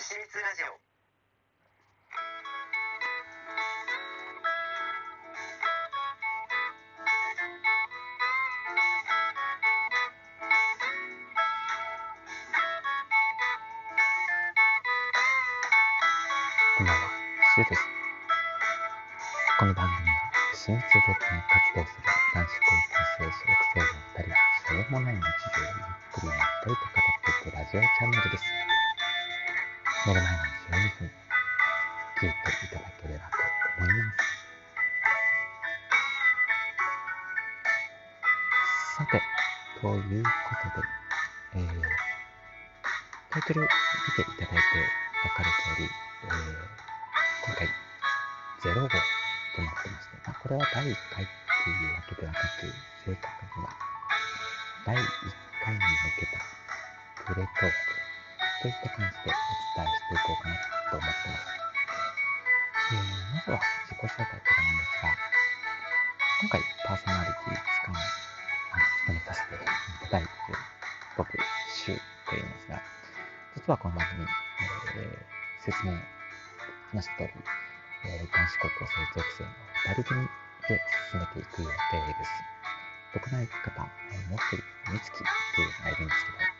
私立ラジオこんばんは、シュウです。この番組は、親密ごとに活動する男子高校生、小学生の2人が、しょうもない日常をゆっくりまったりと語っていくラジオチャンネルです。寝る前の12分、聞いていただければと思います。さて、ということで、えー、タイトル見ていただいて分かる通り、えー今回0号となってまして、まあ、これは第1回っていうわけではなく、正確には第1回に向けたプレトークといった感じでお伝えしていこうかなと思ってます。えーまずは自己紹介からなんですが、今回パーソナリティつかん、あ務めさせていただいている僕、シュウと言いますが、実はこの番組、えー説明話した通り、えー男子高校生属性の2人組で進めていく予定です。僕の相方、もう一人、みつきっていうのがいるんですけど、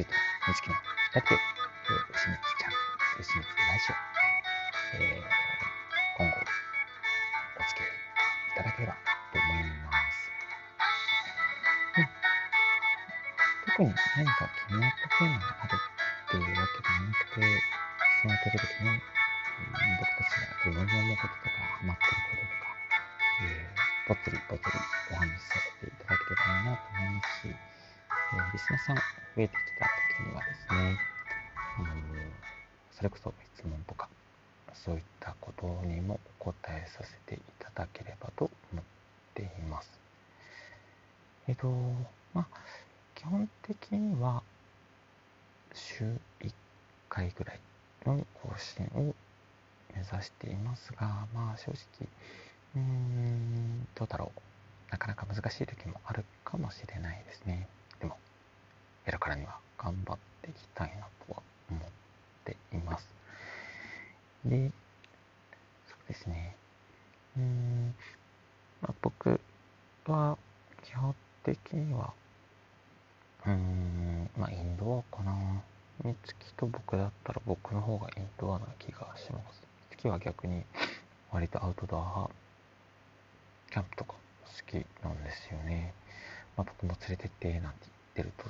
うんシュート、みつきの。2人で、えー、牛みつちゃん、牛みつ来週、えー今後、お付き合いいただければと思います。うん。特に何か気になったテーマがあるっていうわけではなくて、その時々に、うん。僕たちが疑問に思うこととか、ハマってることとか、えー、ぽつりぽつりお話しさせていただければなと思いますし、えーリスナーさん。増えてきた時にはですね、あのーそれこそ質問とか、そういったことにもお答えさせていただければと思っています。えっ、と、まあ、基本的には週1回ぐらいの更新を目指していますが、まあ正直、うーん、どうだろう。なかなか難しい時もあるかもしれないですね。やるからには頑張っていきたいなとは思っています。で、そうですね。うん、まあ、僕は基本的には、うん、まあ、インドアかな。みつきと僕だったら僕の方がインドアな気がします。みつきは逆に割とアウトドア派、キャンプとか好きなんですよね。まあ、僕も連れてってなんて言ってると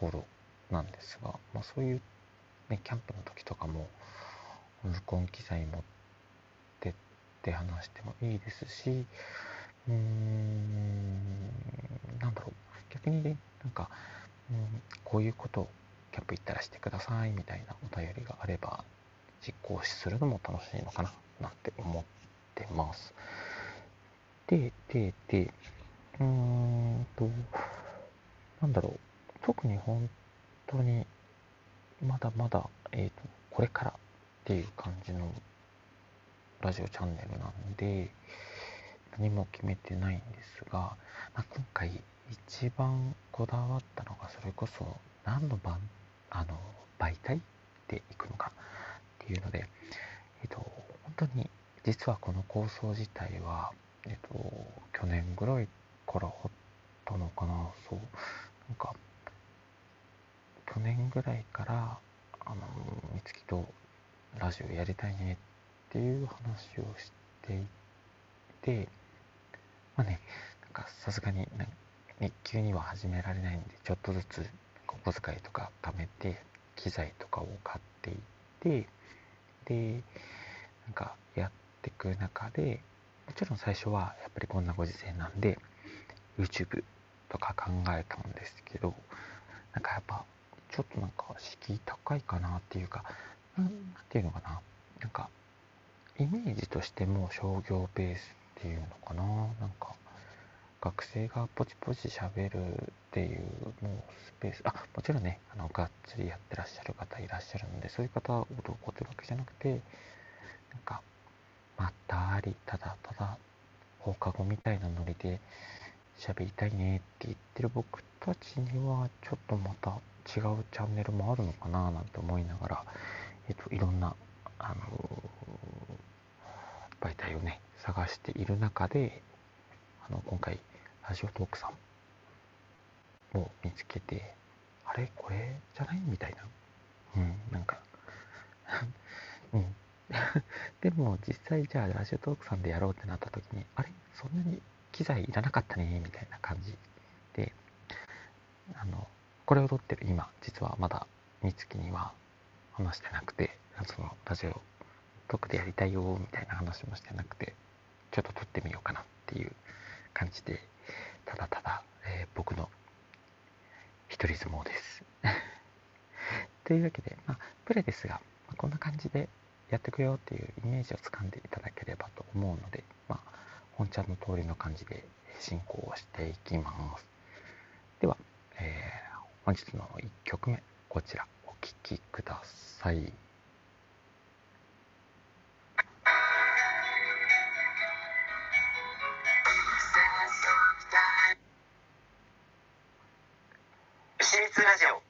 ころなんですが、まあ、そういう、ね、キャンプの時とかも録音機材持ってって話してもいいですし、うーん、なんだろう、逆にね、なんか、うん、こういうことをキャンプ行ったらしてくださいみたいなお便りがあれば実行するのも楽しいのかななんて思ってます。で、で、で、うーんと、なんだろう、特に本当にまだまだ、えーと、これからっていう感じのラジオチャンネルなんで、何も決めてないんですが、まあ、今回一番こだわったのがそれこそ何の番あの媒体でいくのかっていうので、えっと、本当に実はこの構想自体は、えっと、去年ぐらいからあったのかなそう。なんか去年ぐらいからあの美月とラジオやりたいねっていう話をしていてまあねなんかさすがになんね急には始められないんでちょっとずつお小遣いとか貯めて機材とかを買っていってでなんかやっていく中でもちろん最初はやっぱりこんなご時世なんで YouTube とか考えたんですけどなんかやっぱちょっとなんか敷居高いかなっていうかなん。なんていうのかな。なんかイメージとしても商業ベースっていうのかな。なんか学生がポチポチ喋るっていうもうスペースあもちろんねあのがっつりやってらっしゃる方いらっしゃるのでそういう方をどうこうというわけじゃなくてなんかまったりただただ放課後みたいなノリで喋りたいねって言ってる僕たちにはちょっとまた違うチャンネルもあるのかななんて思いながら、えっと、いろんな、あの媒体をね探している中であの今回ラジオトークさんを見つけてあれ？これじゃない？みたいな。うんなんか。うん。でも実際じゃあラジオトークさんでやろうってなった時にあれ？そんなに機材いらなかったねみたいな感じであのこれを撮ってる今実はまだ美月には話してなくてそのラジオトーでやりたいよみたいな話もしてなくてちょっと撮ってみようかなっていう感じでただただ、えー、僕の一人相撲です。というわけで、まあ、プレですが、まあ、こんな感じでやっていくよっていうイメージをつかんでいただければと思うので、まあ、本ちゃんの通りの感じで進行をしていきます。では、えー、本日の1曲目こちらお聴きください。ラジオ。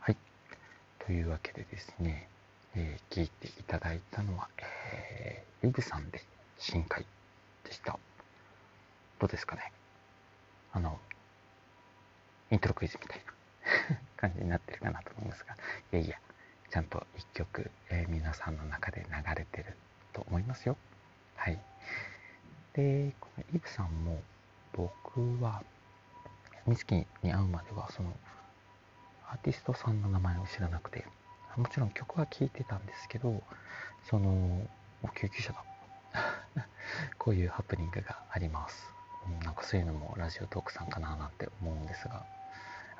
はい。というわけでですね、えー、聞いていただいたのは、えー、イブさんで深海でした。どうですかね？あのイントロクイズみたいな感じになってるかなと思いますがいやいやちゃんと一曲、えー、皆さんの中で流れてると思いますよ。はい。でこのイブさんも僕は美月に会うまではそのアーティストさんの名前を知らなくてもちろん曲は聴いてたんですけどその救急車だ。こういうハプニングがあります、なんかそういうのもラジオトークさんかななんて思うんですが。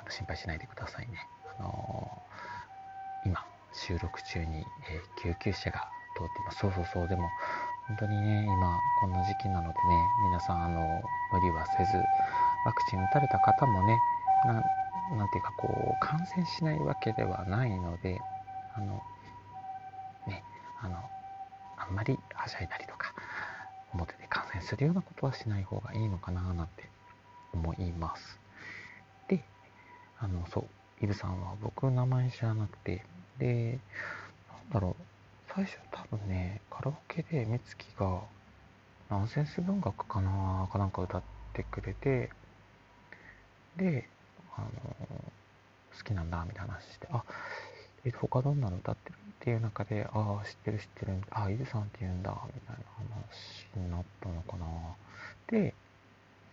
あの心配しないでくださいね、あのー、今収録中に、えー、救急車が通っています。そうそうそうでも本当にね今こんな時期なのでね皆さんあの無理はせずワクチン打たれた方もねなんていうかこう感染しないわけではないのであのねあのあんまりはしゃいだりとか表で感染するようなことはしない方がいいのかななんて思います。あのそうイブさんは僕の名前知らなくて。でなんだろう。最初多分ねカラオケで美月がナンセンス文学かなかなんか歌ってくれて。で、あの好きなんだみたいな話して、あ、え他どんなの歌ってる？っていう中で、ああ、知ってる知ってる、あ、イブさんって言うんだ、みたいな話になったのかな。で、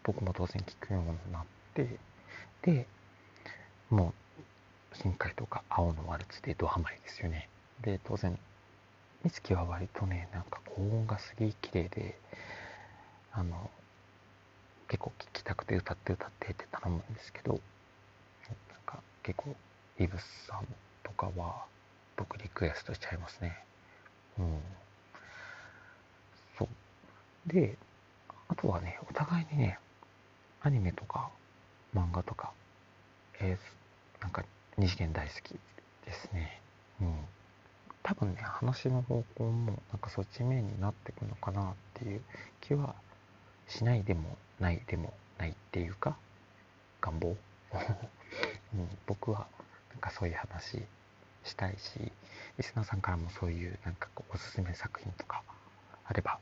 僕も当然聞くようになって、で、もう、深海とか青のワルツでドハマりですよね。で、当然、美月は割とね、なんか高音がすげえ綺麗で、あの、結構聴きたくて歌って歌ってって頼むんですけどなんか結構イブスさんとかは僕リクエストしちゃいますね。うん。そう。であとはねお互いにねアニメとか漫画とかえー、なんか二次元大好きですね。うん多分ね話の方向もなんかそっち面になってくのかなっていう気はしないでもないでもないっていうか願望、うん、僕はなんかそういう話したいしリスナーさんからもそういうなんかこうおすすめ作品とかあれば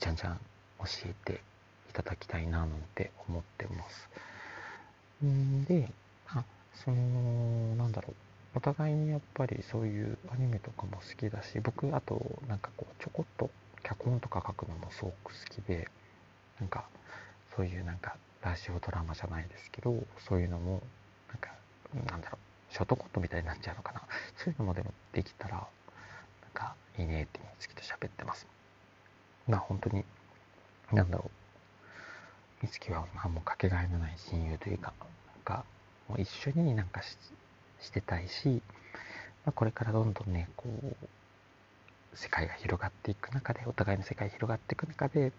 ちゃんちゃん教えていただきたいななんて思ってます。んでそのなんだろう。お互いにやっぱりそういうアニメとかも好きだし僕あとなんかこうちょこっと脚本とか書くのもすごく好きでなんかそういうなんかラジオドラマじゃないですけどそういうのもなんかなんだろう。ショートコントみたいになっちゃうのかな。そういうのもでもできたらなんかいいねって美月と喋ってます。まあ本当になんだろう。美月はまあもかけがえのない親友というかなんかも一緒になんかしてたいし、まあ、これからどんどんねこう世界が広がっていく中でお互いの世界広がっていく中で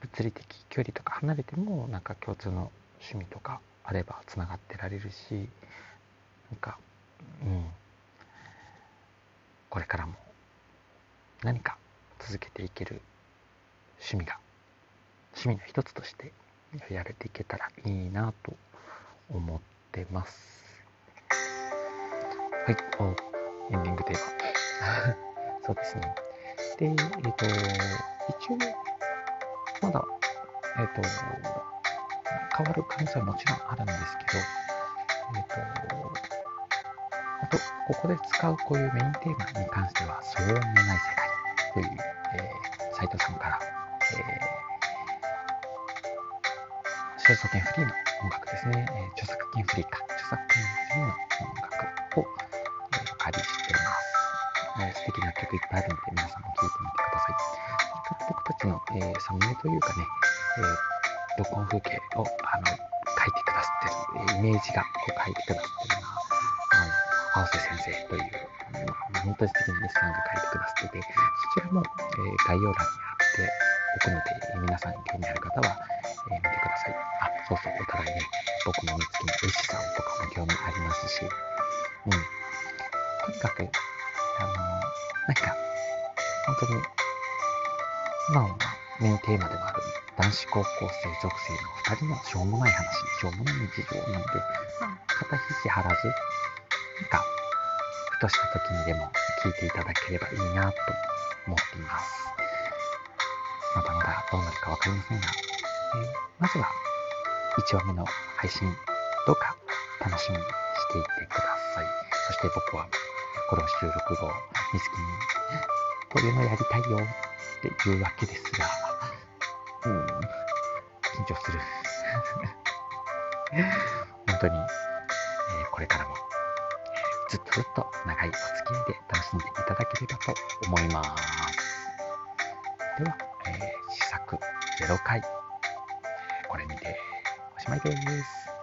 物理的距離とか離れてもなんか共通の趣味とかあればつながってられるしなんかうん。これからも何か続けていける趣味が趣味の一つとしてやれていけたらいいなと思ってます。はい、お、エンディングテーマ。そうですね。で、えっ、ー、と、一応、まだ、えっ、ー、と、変わる可能性はもちろんあるんですけど、えっ、ー、と、あと、ここで使うこういうメインテーマに関しては、騒音のない世界という、えー、斉藤さんから、えー、肖像権フリーの音楽ですね、えー、著作権フリーか、著作権フリーの音楽を、えー、お借りしてます。えー、素敵な曲いっぱいあるので、皆さんも聴いてみてください。僕たちの、えー、サムネというかね、えー、録音風景をあの書いてくださってる、えー、イメージがこう書いてくださってるのは、あの、青瀬先生という、まあ、本当に素敵なデッサンが書いてくださってて、そちらも、えー、概要欄にあっておくので、え、皆さん興味ある方は、え、見てください。あ、そうそう、お互いね、僕の見つけの美味しさとかも興味ありますし、うん。とにかく、あのなんか、本当に、今はメインテーマでもある男子高校生属性の2人のしょうもない話、しょうもない日常なので、肩肘張らず、なんか、ふとした時にでも聞いていただければいいなと思っています。まだまだどうなるかわかりませんが、えー、まずは1話目の配信、どうか楽しみにしていてください。そして僕はこの収録後、みずきに、こういうのやりたいよって言うわけですが、うん、緊張する。本当に、えー、これからも、ずっとずっと長いお付き合いで楽しんでいただければと思います。では、えー、試作0回、これにておしまいです。